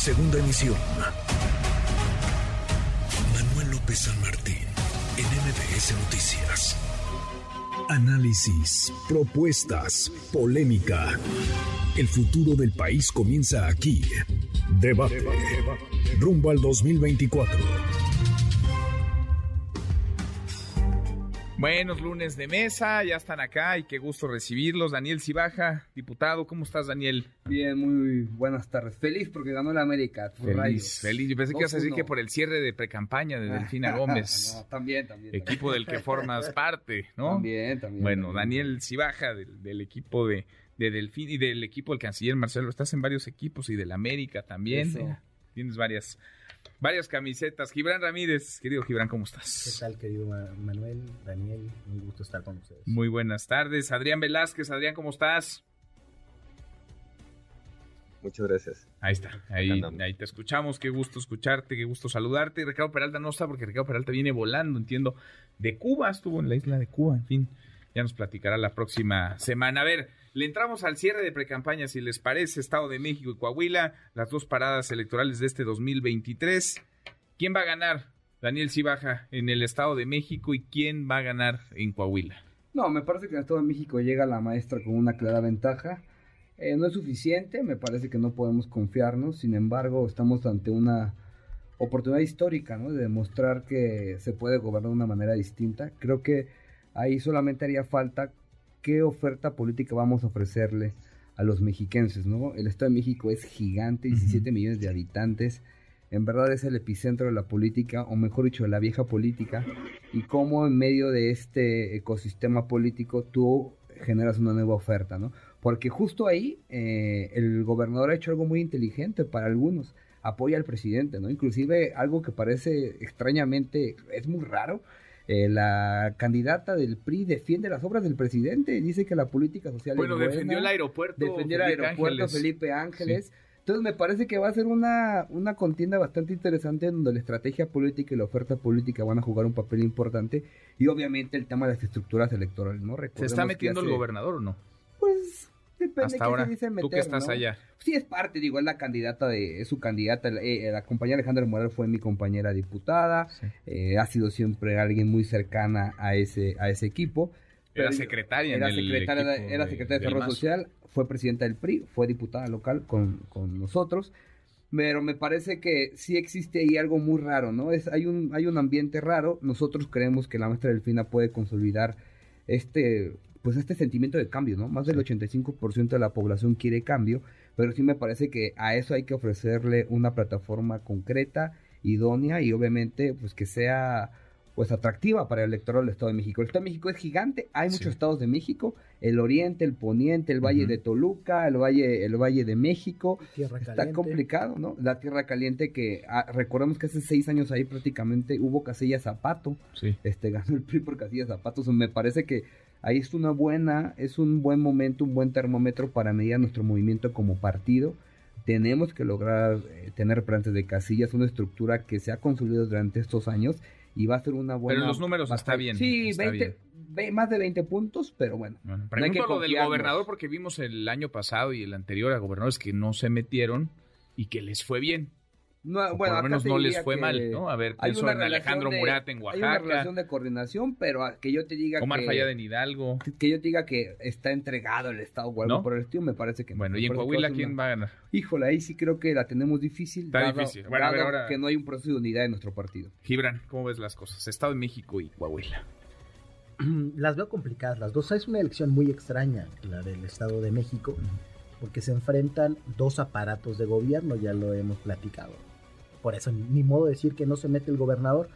segunda emisión. Manuel López San Martín, en MBS Noticias. Análisis, propuestas, polémica. El futuro del país comienza aquí. Debate. Rumbo al 2024. Buenos lunes de mesa, ya están acá y qué gusto recibirlos. Daniel Cibaja, diputado, ¿cómo estás, Daniel? Bien, muy buenas tardes. Feliz porque ganó la América. Feliz, feliz. Yo pensé que ibas a decir que por el cierre de precampaña de Delfina Gómez. no, también, también. Equipo del que formas parte, ¿no? También, también. Bueno, Daniel Cibaja, del, equipo de, de Delfín y del equipo del canciller Marcelo. Estás en varios equipos y del América también. Tienes varias varias camisetas. Gibran Ramírez, querido Gibran, ¿cómo estás? ¿Qué tal, querido Manuel, Daniel? Un gusto estar con ustedes. Muy buenas tardes. Adrián Velázquez, Adrián, ¿cómo estás? Muchas gracias. Ahí está, ahí, ahí te escuchamos, qué gusto escucharte, qué gusto saludarte. Ricardo Peralta no está porque Ricardo Peralta viene volando, entiendo, de Cuba, estuvo en la isla de Cuba, en fin, ya nos platicará la próxima semana. A ver, le entramos al cierre de precampaña, si les parece, Estado de México y Coahuila, las dos paradas electorales de este 2023. ¿Quién va a ganar? Daniel Cibaja en el Estado de México y quién va a ganar en Coahuila. No, me parece que en el Estado de México llega la maestra con una clara ventaja. Eh, no es suficiente, me parece que no podemos confiarnos, sin embargo estamos ante una oportunidad histórica, ¿no? De demostrar que se puede gobernar de una manera distinta. Creo que ahí solamente haría falta qué oferta política vamos a ofrecerle a los mexiquenses, ¿no? El Estado de México es gigante, 17 millones de habitantes, en verdad es el epicentro de la política, o mejor dicho, de la vieja política, y cómo en medio de este ecosistema político tú generas una nueva oferta, ¿no? Porque justo ahí eh, el gobernador ha hecho algo muy inteligente para algunos, apoya al presidente, ¿no? Inclusive algo que parece extrañamente, es muy raro, eh, la candidata del PRI defiende las obras del presidente, dice que la política social bueno, es defendió el aeropuerto. Defendió el aeropuerto Felipe Ángeles. Entonces me parece que va a ser una, una contienda bastante interesante en donde la estrategia política y la oferta política van a jugar un papel importante y obviamente el tema de las estructuras electorales, ¿no? ¿Se está metiendo el gobernador o no? Pues Depende Hasta ahora, se dice meter, tú que estás allá. Sí, es parte, digo, es la candidata de, es su candidata, eh, la compañera Alejandra Morales fue mi compañera diputada, eh, ha sido siempre alguien muy cercana a ese, a ese equipo. Era secretaria era en secretaria, Era secretaria de Desarrollo Social, fue presidenta del PRI, fue diputada local con, con nosotros pero me parece que sí existe ahí algo muy raro, ¿no? Es, hay, un, hay un ambiente raro, nosotros creemos que la maestra Delfina puede consolidar este pues este sentimiento de cambio, ¿no? Más del 85% de la población quiere cambio, pero sí me parece que a eso hay que ofrecerle una plataforma concreta, idónea y obviamente pues que sea pues atractiva para el electorado del Estado de México. El Estado de México es gigante, hay muchos estados de México, el oriente, el poniente, el valle de Toluca, el valle, el valle de México. Está complicado, ¿no? La tierra caliente que ah, recordemos que hace seis años ahí prácticamente hubo Casilla Zapato. Sí. Este ganó el PRI por Casilla Zapato. me parece que ahí es una buena, es un buen momento, un buen termómetro para medir nuestro movimiento como partido. Tenemos que lograr eh, tener plantas de casillas, una estructura que se ha consolidado durante estos años y va a ser una buena. Pero los números está bien. Sí, más de 20 puntos, pero bueno. bueno no lo del gobernador porque vimos el año pasado y el anterior a gobernadores que no se metieron y que les fue bien. No, bueno, por lo menos no les fue mal, ¿no? A ver, eso en Alejandro Murat en Oaxaca. Hay una relación de coordinación, pero que yo te diga Omar que... Fallada en Hidalgo. Que yo te diga que está entregado el Estado o algo por el estilo, me parece que Bueno, ¿y en Coahuila quién va a ganar? Híjole, ahí sí creo que la tenemos difícil. Está difícil. Bueno, a ver, ahora... que no hay un proceso de unidad en nuestro partido. Gibran, ¿cómo ves las cosas? Estado de México y Coahuila. Las veo complicadas las dos. Es una elección muy extraña, la del Estado de México, porque se enfrentan dos aparatos de gobierno, ya lo hemos platicado por eso ni modo de decir que no se mete el gobernador.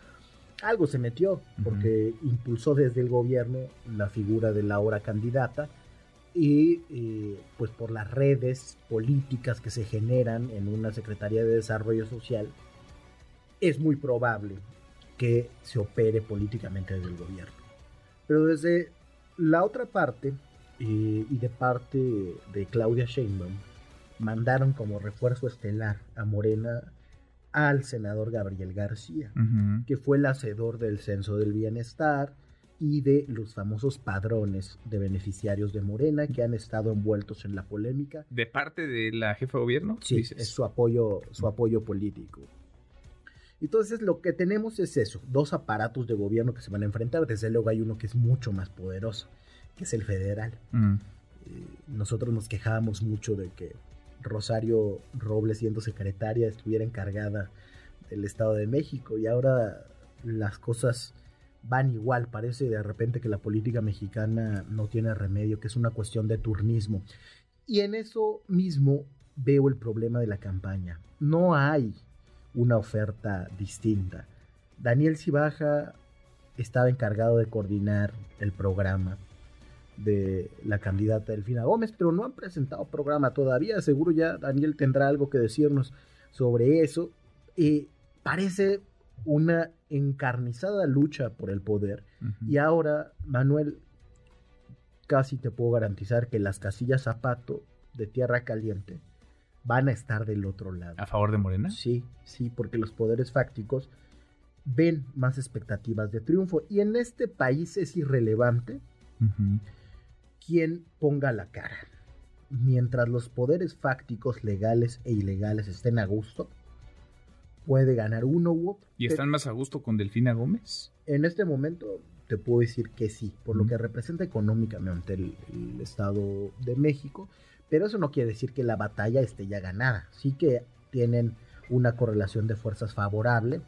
Algo se metió, porque impulsó desde el gobierno la figura de la ahora candidata y eh, pues por las redes políticas que se generan en una Secretaría de Desarrollo Social, es muy probable que se opere políticamente desde el gobierno. Pero desde la otra parte eh, y de parte de Claudia Sheinbaum, mandaron como refuerzo estelar a Morena al senador Gabriel García, que fue el hacedor del censo del bienestar y de los famosos padrones de beneficiarios de Morena que han estado envueltos en la polémica. ¿De parte de la jefa de gobierno? Sí, es su apoyo, su apoyo político. Entonces lo que tenemos es eso, dos aparatos de gobierno que se van a enfrentar. Desde luego hay uno que es mucho más poderoso, que es el federal. Mm. Eh, nosotros nos quejábamos mucho de que Rosario Robles, siendo secretaria, estuviera encargada del Estado de México y ahora las cosas van igual. Parece de repente que la política mexicana no tiene remedio, que es una cuestión de turnismo. Y en eso mismo veo el problema de la campaña. No hay una oferta distinta. Daniel Cibaja estaba encargado de coordinar el programa de la candidata Delfina Gómez, pero no han presentado programa todavía. Seguro ya Daniel tendrá algo que decirnos sobre eso. Y parece una encarnizada lucha por el poder. Y ahora, Manuel, casi te puedo garantizar que las casillas zapato de tierra caliente van a estar del otro lado. ¿A favor de Morena? Sí, sí, porque los poderes fácticos ven más expectativas de triunfo. Y en este país es irrelevante quien ponga la cara. Mientras los poderes fácticos legales e ilegales estén a gusto, puede ganar uno u otro. ¿Y están más a gusto con Delfina Gómez? En este momento te puedo decir que sí, por lo que representa económicamente el, Estado de México, pero eso no quiere decir que la batalla esté ya ganada. Sí que tienen una correlación de fuerzas favorable,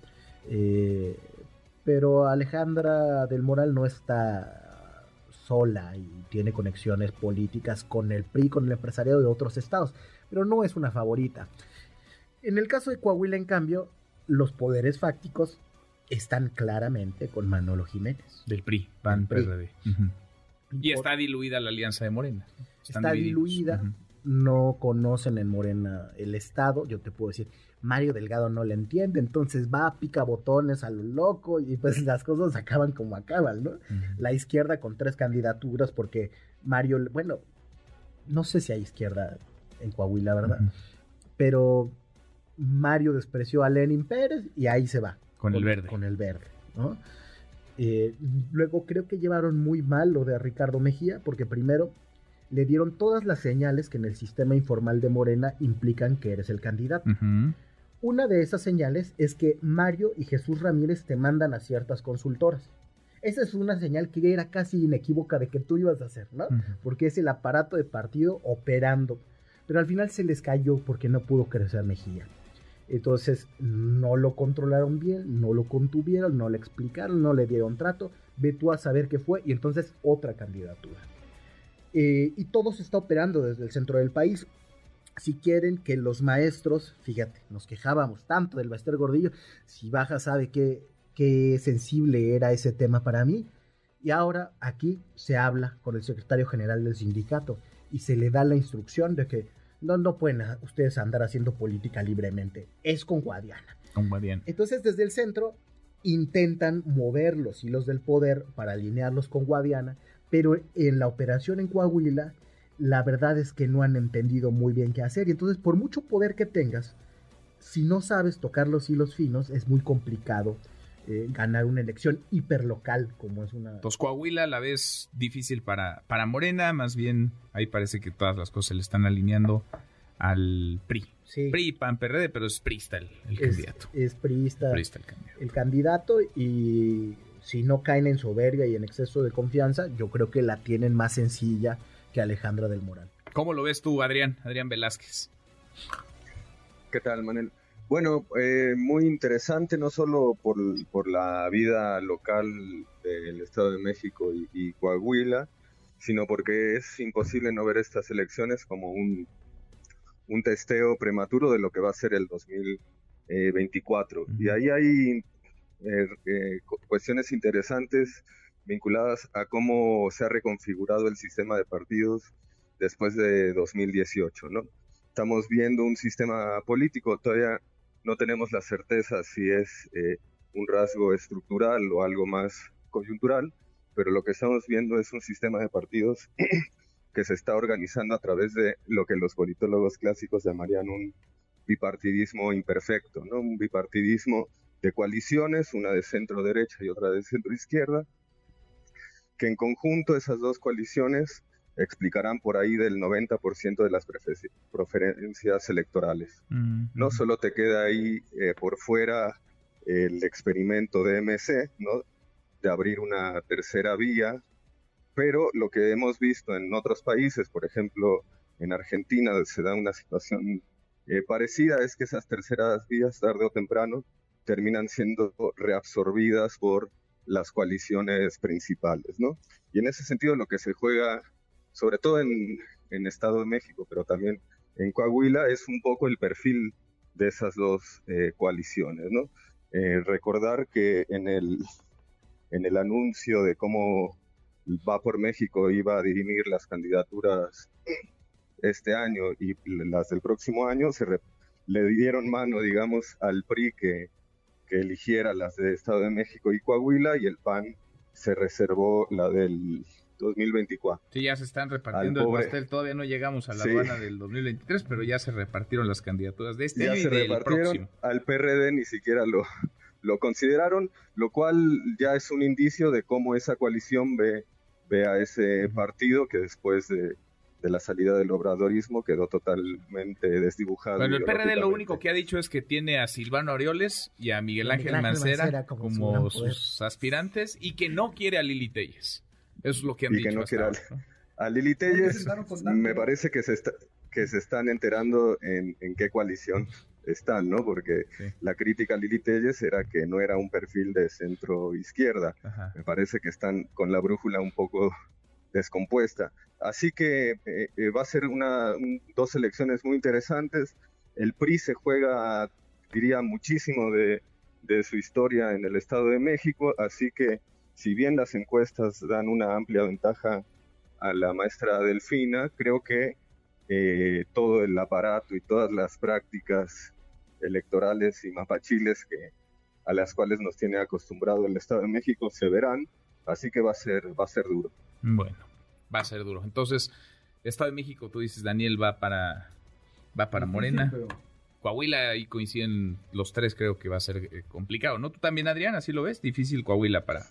eh, pero Alejandra del Moral no está sola y tiene conexiones políticas con el PRI, con el empresariado de otros estados, pero no es una favorita. En el caso de Coahuila, en cambio, los poderes fácticos están claramente con Manolo Jiménez. Del PRI, PAN, PRD. Y está diluida la alianza de Morena. está diluida, no conocen en Morena el Estado, yo te puedo decir, Mario Delgado no le entiende, entonces va, a pica botones a lo loco y pues las cosas acaban como acaban, ¿no? La izquierda con tres candidaturas porque Mario, bueno, no sé si hay izquierda en Coahuila, ¿verdad? Pero Mario despreció a Lenin Pérez y ahí se va. Con, el verde. Con el verde, ¿no? Eh, luego creo que llevaron muy mal lo de Ricardo Mejía, porque primero le dieron todas las señales que en el sistema informal de Morena implican que eres el candidato. Una de esas señales es que Mario y Jesús Ramírez te mandan a ciertas consultoras. Esa es una señal que era casi inequívoca de que tú ibas a hacer, ¿no? Porque es el aparato de partido operando. Pero al final se les cayó porque no pudo crecer Mejía. Entonces no lo controlaron bien, no lo contuvieron, no le explicaron, no le dieron trato. Ve tú a saber qué fue y entonces otra candidatura. Eh, y todo se está operando desde el centro del país. Si quieren que los maestros, fíjate, nos quejábamos tanto del Baster Gordillo, si Baja sabe qué, qué sensible era ese tema para mí. Y ahora aquí se habla con el secretario general del sindicato y se le da la instrucción de que no, no pueden ustedes andar haciendo política libremente. Es con Guadiana. Con Guadiana. Entonces, desde el centro intentan mover los hilos del poder para alinearlos con Guadiana, pero en la operación en Coahuila, la verdad es que no han entendido muy bien qué hacer. Y entonces, por mucho poder que tengas, si no sabes tocar los hilos finos, es muy complicado eh, ganar una elección hiperlocal como es una... Entonces Coahuila la vez difícil para, para Morena, más bien ahí parece que todas las cosas se le están alineando al PRI. Sí. PRI, PAN, PRD, pero es PRIsta el, candidato. Es PRIsta, el, candidato. el candidato y si no caen en soberbia y en exceso de confianza, yo creo que la tienen más sencilla que Alejandra del Moral. ¿Cómo lo ves tú, Adrián? Adrián Velázquez. ¿Qué tal, Manuel? Bueno, eh, muy interesante, no solo por, por, la vida local del Estado de México y, Coahuila, sino porque es imposible no ver estas elecciones como un, un testeo prematuro de lo que va a ser el 2024. Y ahí hay eh, eh, cuestiones interesantes vinculadas a cómo se ha reconfigurado el sistema de partidos después de 2018, ¿no? Estamos viendo un sistema político todavía no tenemos la certeza si es eh, un rasgo estructural o algo más coyuntural, pero lo que estamos viendo es un sistema de partidos que se está organizando a través de lo que los politólogos clásicos llamarían un bipartidismo imperfecto, ¿no? un bipartidismo de coaliciones, una de centro derecha y otra de centro izquierda, que en conjunto esas dos coaliciones explicarán por ahí del 90% de las preferencias electorales. No solo te queda ahí eh, por fuera el experimento de MC, ¿no? de abrir una tercera vía, pero lo que hemos visto en otros países, por ejemplo, en Argentina se da una situación eh, parecida, es que esas terceras vías, tarde o temprano, terminan siendo reabsorbidas por las coaliciones principales, ¿no? Y en ese sentido lo que se juega, sobre todo en, en Estado de México, pero también en Coahuila, es un poco el perfil de esas dos eh, coaliciones. Eh, recordar que en el, en el anuncio de cómo va por México iba a dirimir las candidaturas este año y las del próximo año, se le dieron mano, digamos, al PRI que, que eligiera las de Estado de México y Coahuila y el PAN se reservó la del 2024. Sí, ya se están repartiendo el pastel. Todavía no llegamos a la aduana del 2023, pero ya se repartieron las candidaturas de este año y del próximo. Al PRD ni siquiera lo, lo consideraron, lo cual ya es un indicio de cómo esa coalición ve, ve a ese partido que después de, de la salida del obradorismo quedó totalmente desdibujado. Bueno, el PRD lo único que ha dicho es que tiene a Silvano Arioles y a Miguel Ángel, Mancera, como, sus aspirantes y que no quiere a Lili Telles. Eso es lo que han dicho. Que no quiere a, Lili Telles, me parece que se, está, que se están enterando en, en qué coalición están, ¿no? Porque la crítica a Lili Telles era que no era un perfil de centro izquierda. Me parece que están con la brújula un poco descompuesta. Así que eh, eh, va a ser una, dos elecciones muy interesantes. El PRI se juega, diría, muchísimo de, su historia en el Estado de México, así que si bien las encuestas dan una amplia ventaja a la maestra Delfina, creo que eh, todo el aparato y todas las prácticas electorales y mapachiles que, a las cuales nos tiene acostumbrado el Estado de México se verán, así que va a ser, va a ser duro. Bueno, va a ser duro. Entonces, Estado de México, tú dices, Daniel va para, va para Morena. Coahuila, ahí coinciden los tres, creo que va a ser eh, complicado, ¿no? Tú también, Adrián, así lo ves, difícil Coahuila para,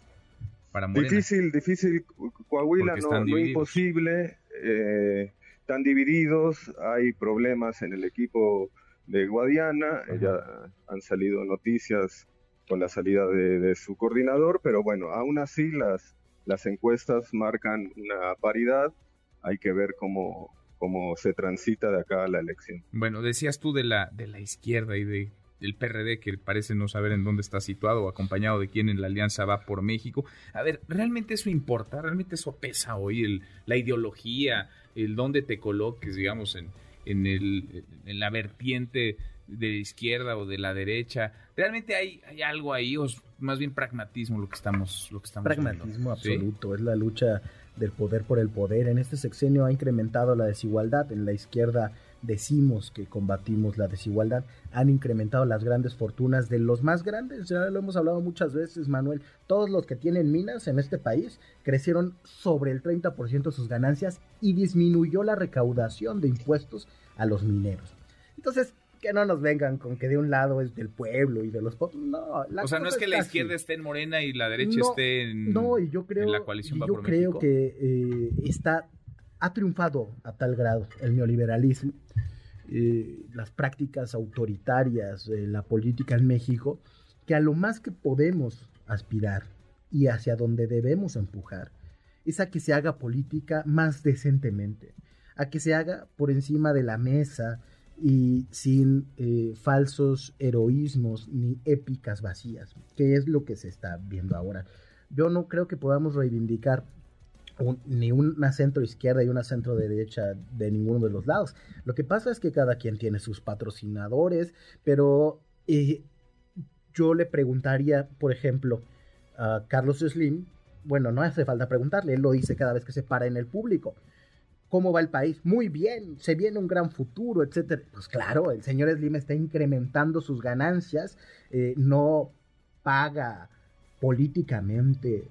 para Morena. Difícil, difícil, Coahuila, no, imposible, eh, están divididos, hay problemas en el equipo de Guadiana, ya han salido noticias con la salida de, su coordinador, pero bueno, aún así las, las encuestas marcan una paridad, hay que ver cómo, cómo se transita de acá a la elección. Bueno, decías tú de la, de la izquierda y de, del PRD que parece no saber en dónde está situado o acompañado de quién en la alianza va por México. A ver, ¿realmente eso importa? ¿Realmente eso pesa hoy? El, la ideología, el dónde te coloques, digamos, en, en, el, en la vertiente de la izquierda o de la derecha. ¿Realmente hay, hay algo ahí más bien pragmatismo lo que estamos, lo que estamos Pragmatismo absoluto, es la lucha del poder por el poder. En este sexenio ha incrementado la desigualdad. En la izquierda decimos que combatimos la desigualdad. Han incrementado las grandes fortunas de los más grandes. Ya lo hemos hablado muchas veces, Manuel. Todos los que tienen minas en este país crecieron sobre el 30% de sus ganancias y disminuyó la recaudación de impuestos a los mineros. Entonces, que no nos vengan con que de un lado es del pueblo y de los pobres. No, o sea, no es que la izquierda esté en Morena y la derecha esté en, no, y yo creo, la coalición Yo creo que eh, está, ha triunfado a tal grado el neoliberalismo, eh, las prácticas autoritarias, eh, la política en México, que a lo más que podemos aspirar y hacia donde debemos empujar es a que se haga política más decentemente, a que se haga por encima de la mesa, y sin eh, falsos heroísmos ni épicas vacías, que es lo que se está viendo ahora. Yo no creo que podamos reivindicar ni una centro izquierda y una centro derecha de ninguno de los lados. Lo que pasa es que cada quien tiene sus patrocinadores, pero eh, yo le preguntaría, por ejemplo, a Carlos Slim, bueno, no hace falta preguntarle, él lo dice cada vez que se para en el público ¿Cómo va el país? Muy bien, se viene un gran futuro, etcétera. Pues claro, el señor Slim está incrementando sus ganancias, eh, no paga políticamente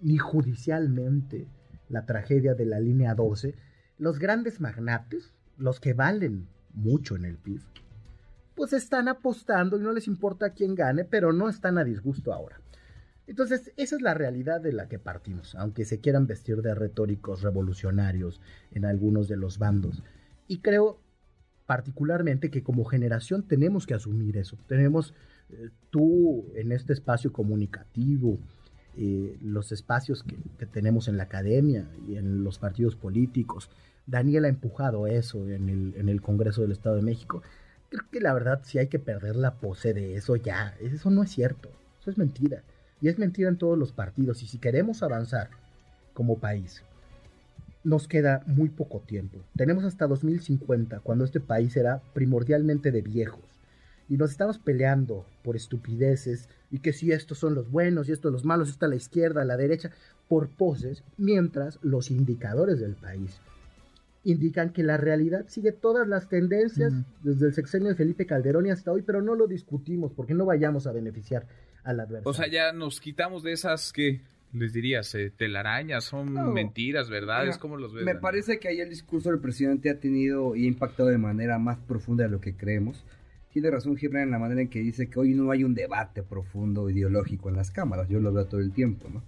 ni judicialmente la tragedia de la línea 12. Los grandes magnates, los que valen mucho en el PIB, pues están apostando y no les importa quién gane, pero no están a disgusto ahora. Entonces, esa es la realidad de la que partimos, aunque se quieran vestir de retóricos revolucionarios en algunos de los bandos. Y creo particularmente que como generación tenemos que asumir eso. Tenemos, eh, tú en este espacio comunicativo, eh, los espacios que, tenemos en la academia y en los partidos políticos, Daniel ha empujado eso en el, en el Congreso del Estado de México. Creo que la verdad si hay que perder la pose de eso ya. Eso no es cierto. Eso es mentira. Y es mentira en todos los partidos. Y si queremos avanzar como país, nos queda muy poco tiempo. Tenemos hasta 2050, cuando este país será primordialmente de viejos. Y nos estamos peleando por estupideces y que si estos son los buenos y estos los malos, está la izquierda, la derecha, por poses, mientras los indicadores del país indican que la realidad sigue todas las tendencias desde el sexenio de Felipe Calderón y hasta hoy, pero no lo discutimos porque no vayamos a beneficiar al adversario. O sea, ya nos quitamos de esas que les dirías, eh, telarañas, son mentiras, verdades, ¿cómo los ves? Me parece que ahí el discurso del presidente ha tenido y ha impactado de manera más profunda de lo que creemos. Tiene razón Gibran en la manera en que dice que hoy no hay un debate profundo ideológico en las cámaras, yo lo veo todo el tiempo, ¿no?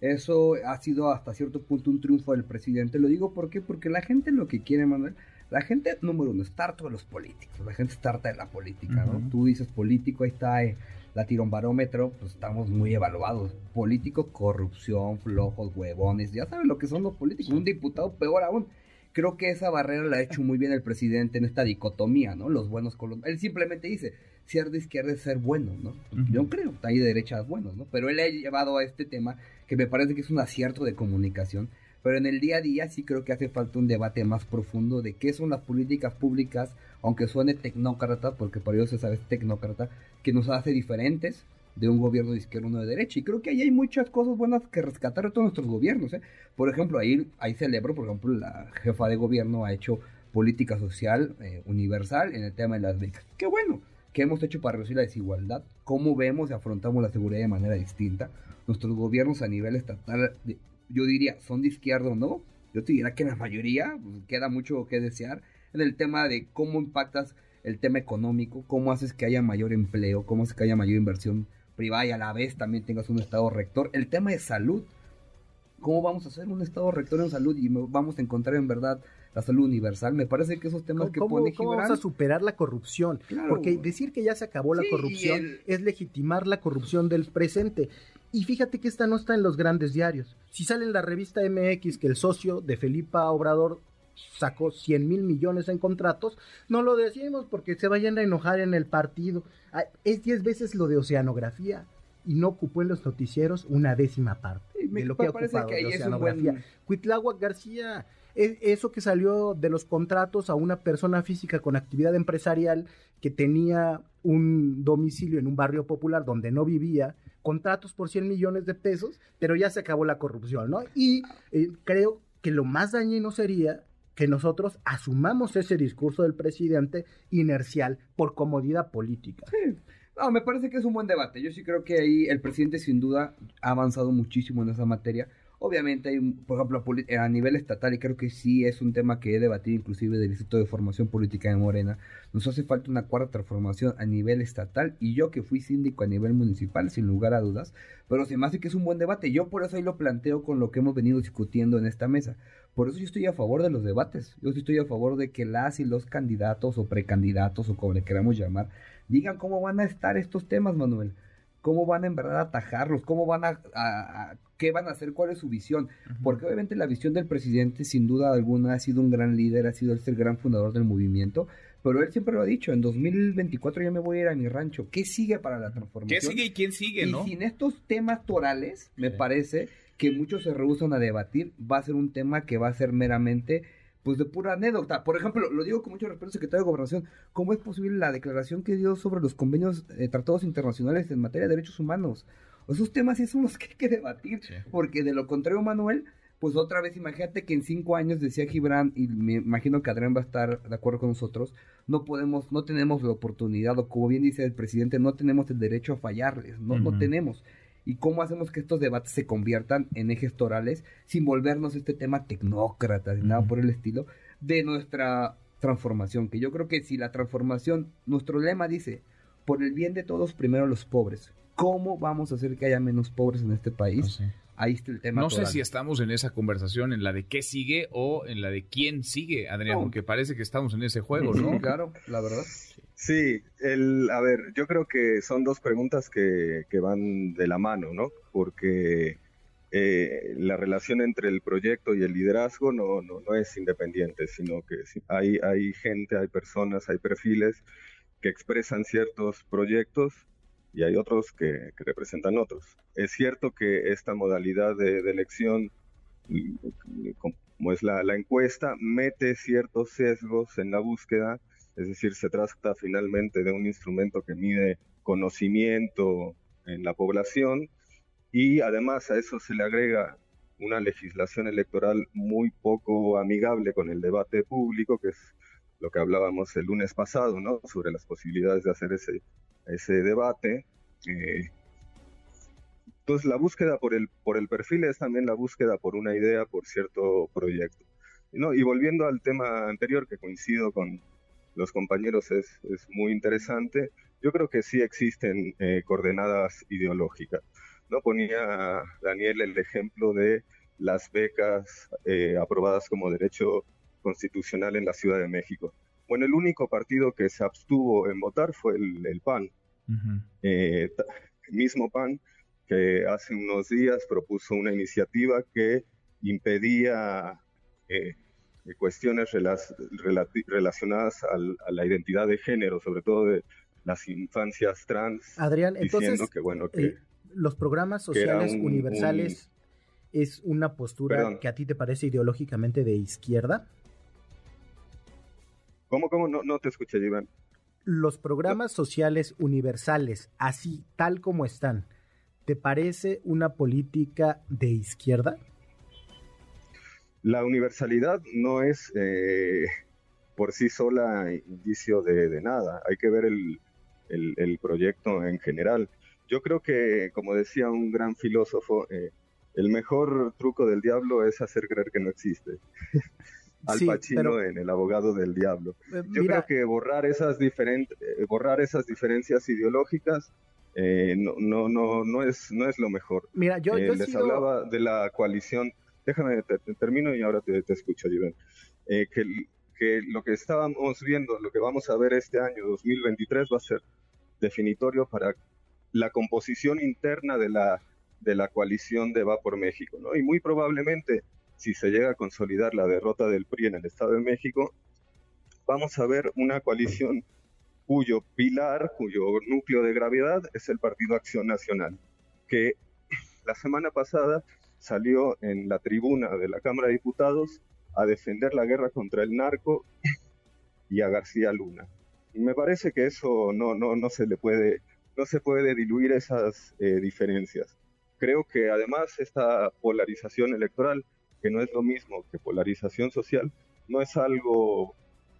Eso ha sido hasta cierto punto un triunfo del presidente. Lo digo ¿por porque la gente lo que quiere, Manuel, la gente, número uno, está harta de los políticos. La gente está harta de la política, ¿no? Tú dices político, ahí está eh, la tirón barómetro, pues estamos muy evaluados. Político, corrupción, flojos, huevones, ya saben lo que son los políticos. Un diputado, peor aún. Creo que esa barrera la ha hecho muy bien el presidente en esta dicotomía, ¿no? Los buenos colombianos. Él simplemente dice, ser de izquierda es ser bueno, ¿no? Yo creo, hay de derecha buenos, ¿no? Pero él ha llevado a este tema que me parece que es un acierto de comunicación. Pero en el día a día sí creo que hace falta un debate más profundo de qué son las políticas públicas, aunque suene tecnócrata, porque por ello se sabe es tecnócrata, que nos hace diferentes de un gobierno de izquierda uno de derecha. Y creo que ahí hay muchas cosas buenas que rescatar de todos nuestros gobiernos. ¿eh? Por ejemplo, ahí, ahí celebro, por ejemplo, la jefa de gobierno ha hecho política social eh, universal en el tema de las becas. Qué bueno. ¿Qué hemos hecho para reducir la desigualdad? ¿Cómo vemos y afrontamos la seguridad de manera distinta? Nuestros gobiernos a nivel estatal, yo diría, son de izquierda o no. Yo te diría que la mayoría pues, queda mucho que desear en el tema de cómo impactas el tema económico, cómo haces que haya mayor empleo, cómo haces que haya mayor inversión privada y a la vez también tengas un estado rector. El tema de salud, ¿cómo vamos a hacer un estado rector en salud y vamos a encontrar en verdad la salud universal. Me parece que esos temas que pone ¿cómo vamos a superar la corrupción? Porque decir que ya se acabó la corrupción es legitimar la corrupción del presente. Y fíjate que esta no está en los grandes diarios. Si sale en la revista MX que el socio de Felipa Obrador sacó 100 mil millones en contratos, no lo decimos porque se vayan a enojar en el partido. Ah, es 10 veces lo de oceanografía y no ocupó en los noticieros una décima parte de lo que ha ocupado que de oceanografía. García eso que salió de los contratos a una persona física con actividad empresarial que tenía un domicilio en un barrio popular donde no vivía, contratos por 100 millones de pesos, pero ya se acabó la corrupción, ¿no? Y eh, creo que lo más dañino sería que nosotros asumamos ese discurso del presidente inercial por comodidad política. Sí. No, me parece que es un buen debate. Yo sí creo que ahí el presidente sin duda ha avanzado muchísimo en esa materia. Obviamente hay, por ejemplo, a nivel estatal, y creo que sí es un tema que he debatido inclusive del Instituto de Formación Política de Morena, nos hace falta una cuarta transformación a nivel estatal, y yo que fui síndico a nivel municipal, sin lugar a dudas, pero se me hace que es un buen debate, yo por eso ahí lo planteo con lo que hemos venido discutiendo en esta mesa, por eso yo estoy a favor de los debates, yo estoy a favor de que las y los candidatos o precandidatos o como le queramos llamar, digan cómo van a estar estos temas, Manuel cómo van en verdad a atajarlos, cómo van a, qué van a hacer, cuál es su visión. Porque obviamente la visión del presidente, sin duda alguna, ha sido un gran líder, ha sido el gran fundador del movimiento. Pero él siempre lo ha dicho, en 2024 yo me voy a ir a mi rancho. ¿Qué sigue para la transformación? ¿Qué sigue y quién sigue, y sin estos temas torales, me parece que muchos se rehusan a debatir, va a ser un tema que va a ser meramente pues de pura anécdota. Por ejemplo, lo digo con mucho respeto al secretario de Gobernación, ¿cómo es posible la declaración que dio sobre los convenios, eh, tratados internacionales en materia de derechos humanos? Esos temas sí son los que hay que debatir, porque de lo contrario, Manuel, pues otra vez imagínate que en cinco años decía Gibran, y me imagino que Adrián va a estar de acuerdo con nosotros, no podemos, no tenemos la oportunidad, o como bien dice el presidente, no tenemos el derecho a fallarles, no, no tenemos y cómo hacemos que estos debates se conviertan en ejes torales sin volvernos este tema tecnócrata, nada por el estilo, de nuestra transformación. Que yo creo que si la transformación, nuestro lema dice, por el bien de todos, primero los pobres. ¿Cómo vamos a hacer que haya menos pobres en este país? No sé. Ahí está el tema. No sé si estamos en esa conversación, en la de qué sigue o en la de quién sigue, Adrián, No. porque parece que estamos en ese juego, Sí, ¿no? claro, la verdad. Sí, el, a ver, yo creo que son dos preguntas que, van de la mano, ¿no? Porque eh, la relación entre el proyecto y el liderazgo no, no, no es independiente, sino que sí, hay, hay gente, hay personas, hay perfiles que expresan ciertos proyectos y hay otros que, representan otros. Es cierto que esta modalidad de, elección, como es la, la encuesta, mete ciertos sesgos en la búsqueda es decir, se trata finalmente de un instrumento que mide conocimiento en la población y además a eso se le agrega una legislación electoral muy poco amigable con el debate público, que es lo que hablábamos el lunes pasado, ¿no? Sobre las posibilidades de hacer ese, ese debate. Eh, entonces la búsqueda por el, por el perfil es también la búsqueda por una idea, por cierto proyecto. Y volviendo al tema anterior, que coincido con, los compañeros es, es, muy interesante. Yo creo que sí existen eh, coordenadas ideológicas. ¿no? Ponía Daniel el ejemplo de las becas eh, aprobadas como derecho constitucional en la Ciudad de México. Bueno, el único partido que se abstuvo en votar fue el, el PAN. Uh -huh. eh, el mismo PAN que hace unos días propuso una iniciativa que impedía eh, cuestiones relacionadas al, a la identidad de género, sobre todo de las infancias trans. Adrián, entonces, que, bueno, que, eh, los programas sociales un, universales un, es una postura perdón. que a ti te parece ideológicamente de izquierda. ¿Cómo, cómo? No, no te escuché, Iván. Los programas sociales universales, así tal como están, ¿te parece una política de izquierda? La universalidad no es eh, por sí sola indicio de, de, nada, hay que ver el, el, el, proyecto en general. Yo creo que, como decía un gran filósofo, eh, el mejor truco del diablo es hacer creer que no existe. Al sí, Pacino pero, en El abogado del diablo. Eh, Yo mira, creo que borrar esas, diferent, eh, borrar esas diferencias ideológicas eh, no, no, no, no, es, no es lo mejor. Mira, yo, les sido- hablaba de la coalición déjame, te, te termino y ahora te, te escucho, Jiven. Eh, que, que lo que estábamos viendo, lo que vamos a ver este año 2023 va a ser definitorio para la composición interna de la, de la coalición de Va por México, ¿no? Y muy probablemente, si se llega a consolidar la derrota del PRI en el Estado de México, vamos a ver una coalición cuyo pilar, cuyo núcleo de gravedad es el Partido Acción Nacional, que la semana pasada salió en la tribuna de la Cámara de Diputados a defender la guerra contra el narco y a García Luna. Y me parece que eso no, no, no se le puede, no se puede diluir esas eh, diferencias. Creo que además esta polarización electoral, que no es lo mismo que polarización social, no es algo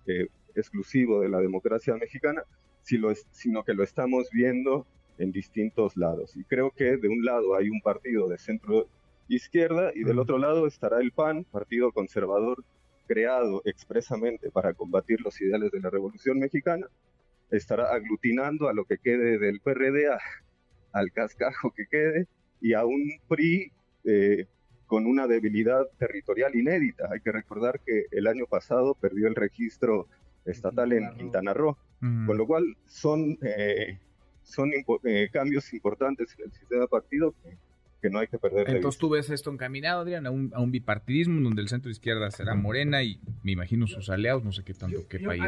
eh, exclusivo de la democracia mexicana, sino que lo estamos viendo en distintos lados. Y creo que de un lado hay un partido de centro izquierda y del otro lado estará el PAN, partido conservador creado expresamente para combatir los ideales de la Revolución Mexicana, estará aglutinando a lo que quede del PRD, a, al cascajo que quede, y a un PRI eh, con una debilidad territorial inédita. Hay que recordar que el año pasado perdió el registro estatal en Quintana Roo, Mm. con lo cual son, eh, son impo eh, cambios importantes en el sistema partido que, que no hay que perder de Entonces vista. tú ves esto encaminado, Adrián, a un, a un bipartidismo donde el centro izquierda será Morena y me imagino sus aliados, no sé qué tanto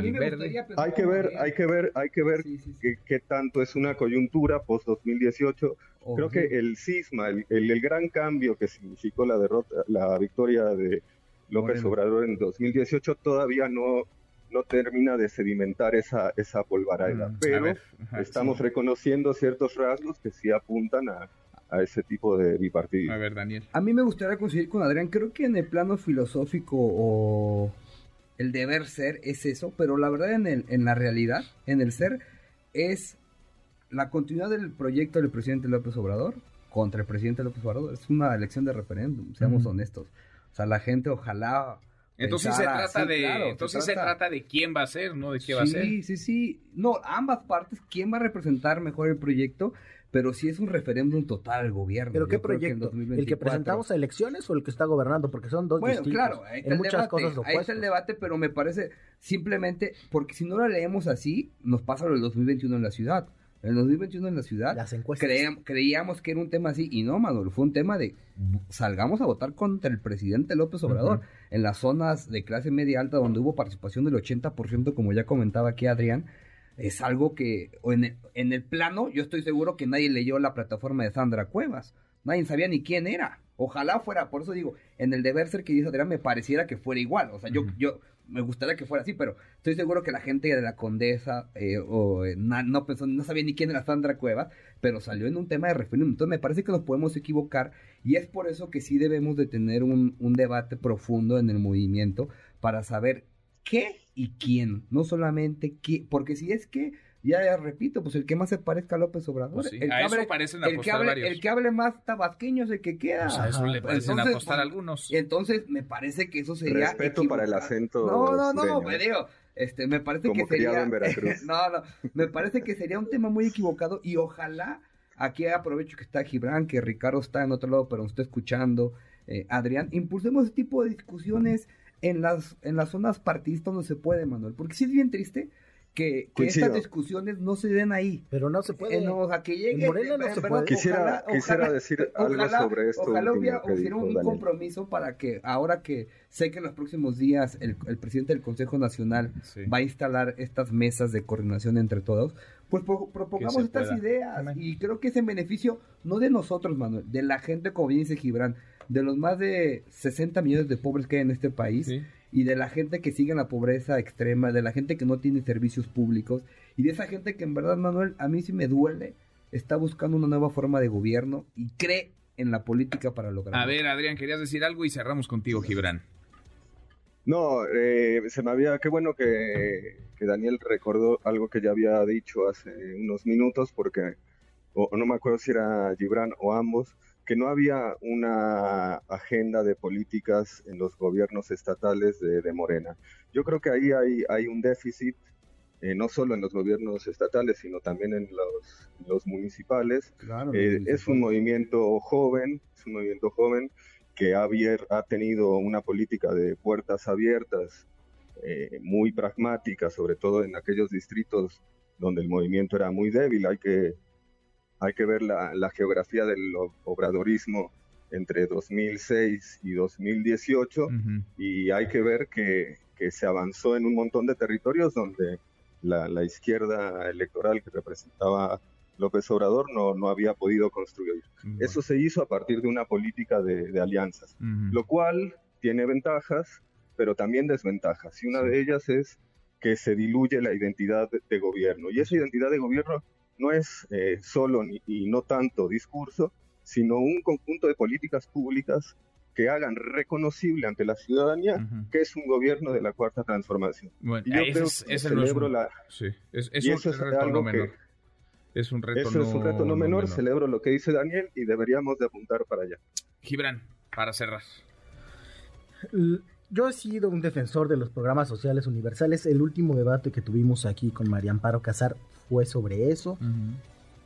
mí el me verde. Hay que ver, hay que ver, hay que ver Sí, sí, sí. qué, qué tanto es una coyuntura post 2018. O Creo sí. que el cisma, el, el- el gran cambio que significó la derrota, la victoria de López. Obrador en 2018 todavía no, no termina de sedimentar esa, esa polvareda. Mm, pero ver, ajá, estamos sí. reconociendo ciertos rasgos que sí apuntan a, a ese tipo de bipartidismo. A ver, Daniel. A mí me gustaría coincidir con Adrián. Creo que en el plano filosófico o el deber ser es eso, pero la verdad en, el, en la realidad, en el ser, es la continuidad del proyecto del presidente López Obrador contra el presidente López Obrador. Es una elección de referéndum, seamos honestos. O sea, la gente ojalá, Entonces se trata sí, de, claro, entonces se trata- trata de quién va a ser, no de qué va a ser. Sí, sí, sí. No, ambas partes, ¿quién va a representar mejor el proyecto? Pero sí es un referéndum total al gobierno. ¿Pero qué Yo creo que en proyecto? ¿El que 2024. presentamos a elecciones o el que está gobernando? Porque son dos Bueno, distintos. claro, ahí está en el muchas debate, cosas ahí está el debate, pero me parece simplemente, porque si no lo leemos así, nos pasa lo del 2021 en la ciudad. En el 2021 en la ciudad Las encuestas. creíam- creíamos que era un tema así, y no, Manuel, fue un tema de salgamos a votar contra el presidente López Obrador en las zonas de clase media alta donde hubo participación del 80%, como ya comentaba aquí Adrián. Es algo que, o en el, en el plano, yo estoy seguro que nadie leyó la plataforma de Sandra Cuevas. Nadie sabía ni quién era. Ojalá fuera, por eso digo, en el deber ser que dice Adrián me pareciera que fuera igual. O sea, yo, yo me gustaría que fuera así, pero estoy seguro que la gente de la Condesa eh, o, eh, na- no pensó, no sabía ni quién era Sandra Cuevas, pero salió en un tema de referéndum. Entonces me parece que nos podemos equivocar y es por eso que sí debemos de tener un, un debate profundo en el movimiento para saber qué y quién, no solamente qué, porque si es que, ya, ya repito, pues el que más se parezca a López Obrador, Pues sí, el, a que eso hable, parecen el, que apostar hable, varios. el que hable más tabasqueño es el que queda. Pues a eso le parecen Entonces, apostar pues, algunos. Y entonces me parece que eso sería. Respeto para el acento No, no, no, pues digo, este, me parece Como que sería. criado en Veracruz. no, no, me parece que sería un tema muy equivocado y ojalá. Aquí aprovecho que está Gibran, que Ricardo está en otro lado, pero nos está escuchando. eh, Adrián, impulsemos ese tipo de discusiones en las, en las zonas partidistas donde se puede, Manuel. Porque sí es bien triste que, estas discusiones no se den ahí. Pero no se puede. Eh, no, o sea, que llegue. En Morena eh, no en se verdad, puede. Quisiera, ojalá- quisiera ojalá- decir algo sobre esto ojalá hubiera, un Daniel. compromiso para que ahora que sé que en los próximos días el, el presidente del Consejo Nacional Sí. va a instalar estas mesas de coordinación entre todos, pues pro- propongamos estas pueda. ideas Amén. y creo que es en beneficio no de nosotros, Manuel, de la gente, como bien dice Gibran, de los más de 60 millones de pobres que hay en este país Sí. y de la gente que sigue en la pobreza extrema, de la gente que no tiene servicios públicos y de esa gente que en verdad, Manuel, a mí sí me duele, está buscando una nueva forma de gobierno y cree en la política para lograrlo. A ver, Adrián, querías decir algo y cerramos contigo, Gibran. No, eh, se me había, qué bueno que, que Daniel recordó algo que ya había dicho hace unos minutos, porque, o, o no me acuerdo si era Gibran o ambos, que no había una agenda de políticas en los gobiernos estatales de, de Morena. Yo creo que ahí hay, hay un déficit, eh, no solo en los gobiernos estatales, sino también en los, los municipales, Claro, eh, es un movimiento joven, es un movimiento joven que ha tenido una política de puertas abiertas eh, muy pragmática, sobre todo en aquellos distritos donde el movimiento era muy débil. Hay que, hay que ver la, la geografía del obradorismo entre 2006 y 2018 Ujú. y hay que ver que, que se avanzó en un montón de territorios donde la, la izquierda electoral que representaba López Obrador no, no había podido construir. Eso se hizo a partir de una política de, de alianzas, lo cual tiene ventajas, pero también desventajas. Y una de ellas es que se diluye la identidad de, de gobierno. Y esa identidad de gobierno no es eh, solo ni, y no tanto discurso, sino un conjunto de políticas públicas que hagan reconocible ante la ciudadanía Ujú. que es un gobierno de la cuarta transformación. Bueno, Y yo ese, creo es- que ese no es celebro un, la, sí, es, es y un eso es reto algo no que- menor. Es un reto eso es un reto no menor, menor. celebro lo que dice Daniel y deberíamos de apuntar para allá. Gibran, para cerrar. L- Yo he sido un defensor de los programas sociales universales. El último debate que tuvimos aquí con María Amparo Casar fue sobre eso.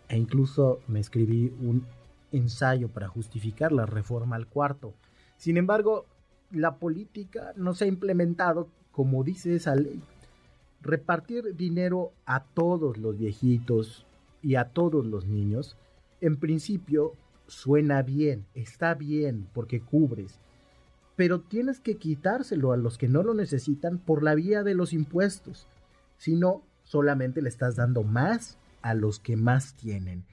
E incluso me escribí un ensayo para justificar la reforma al cuarto. Sin embargo, la política no se ha implementado como dice esa ley. Repartir dinero a todos los viejitos y a todos los niños, en principio suena bien, está bien porque cubres, pero tienes que quitárselo a los que no lo necesitan por la vía de los impuestos. Si no, solamente le estás dando más a los que más tienen.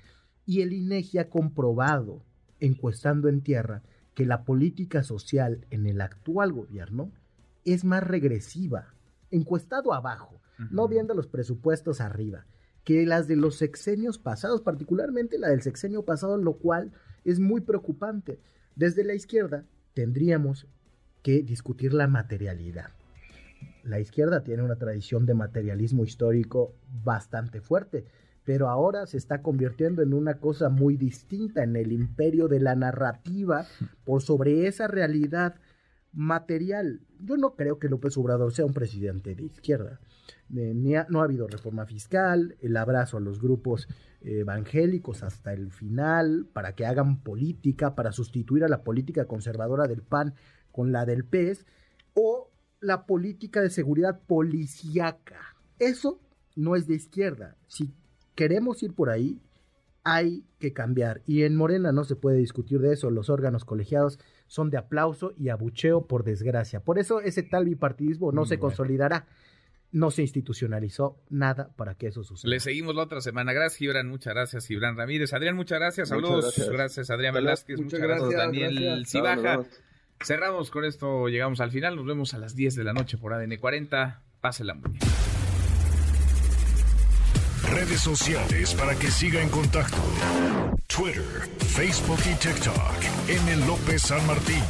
Y el INEGI ha comprobado, encuestando en tierra, que la política social en el actual gobierno es más regresiva, encuestado abajo, no viendo los presupuestos arriba, que las de los sexenios pasados, particularmente la del sexenio pasado, lo cual es muy preocupante. Desde la izquierda tendríamos que discutir la materialidad. La izquierda tiene una tradición de materialismo histórico bastante fuerte, pero ahora se está convirtiendo en una cosa muy distinta, en el imperio de la narrativa, por sobre esa realidad material. Yo no creo que López Obrador sea un presidente de izquierda. no ha habido reforma fiscal, el abrazo a los grupos evangélicos hasta el final, para que hagan política, para sustituir a la política conservadora del PAN con la del PES, o la política de seguridad policíaca. Eso no es de izquierda. Si queremos ir por ahí, hay que cambiar. Y en Morena no se puede discutir de eso. Los órganos colegiados son de aplauso y abucheo por desgracia. Por eso ese tal bipartidismo no se consolidará. No se institucionalizó nada para que eso suceda. Le seguimos la otra semana. Gracias, Gibran. Muchas gracias, Gibran Ramírez. Adrián, muchas gracias. Saludos. gracias. Adrián Velázquez. Muchas, gracias, Daniel Cibaja. Cerramos con esto. Llegamos al final. Nos vemos a las 10 de la noche por ADN 40. Pásela muy bien. Redes sociales para que siga en contacto: Twitter, Facebook y TikTok. M. López San Martín.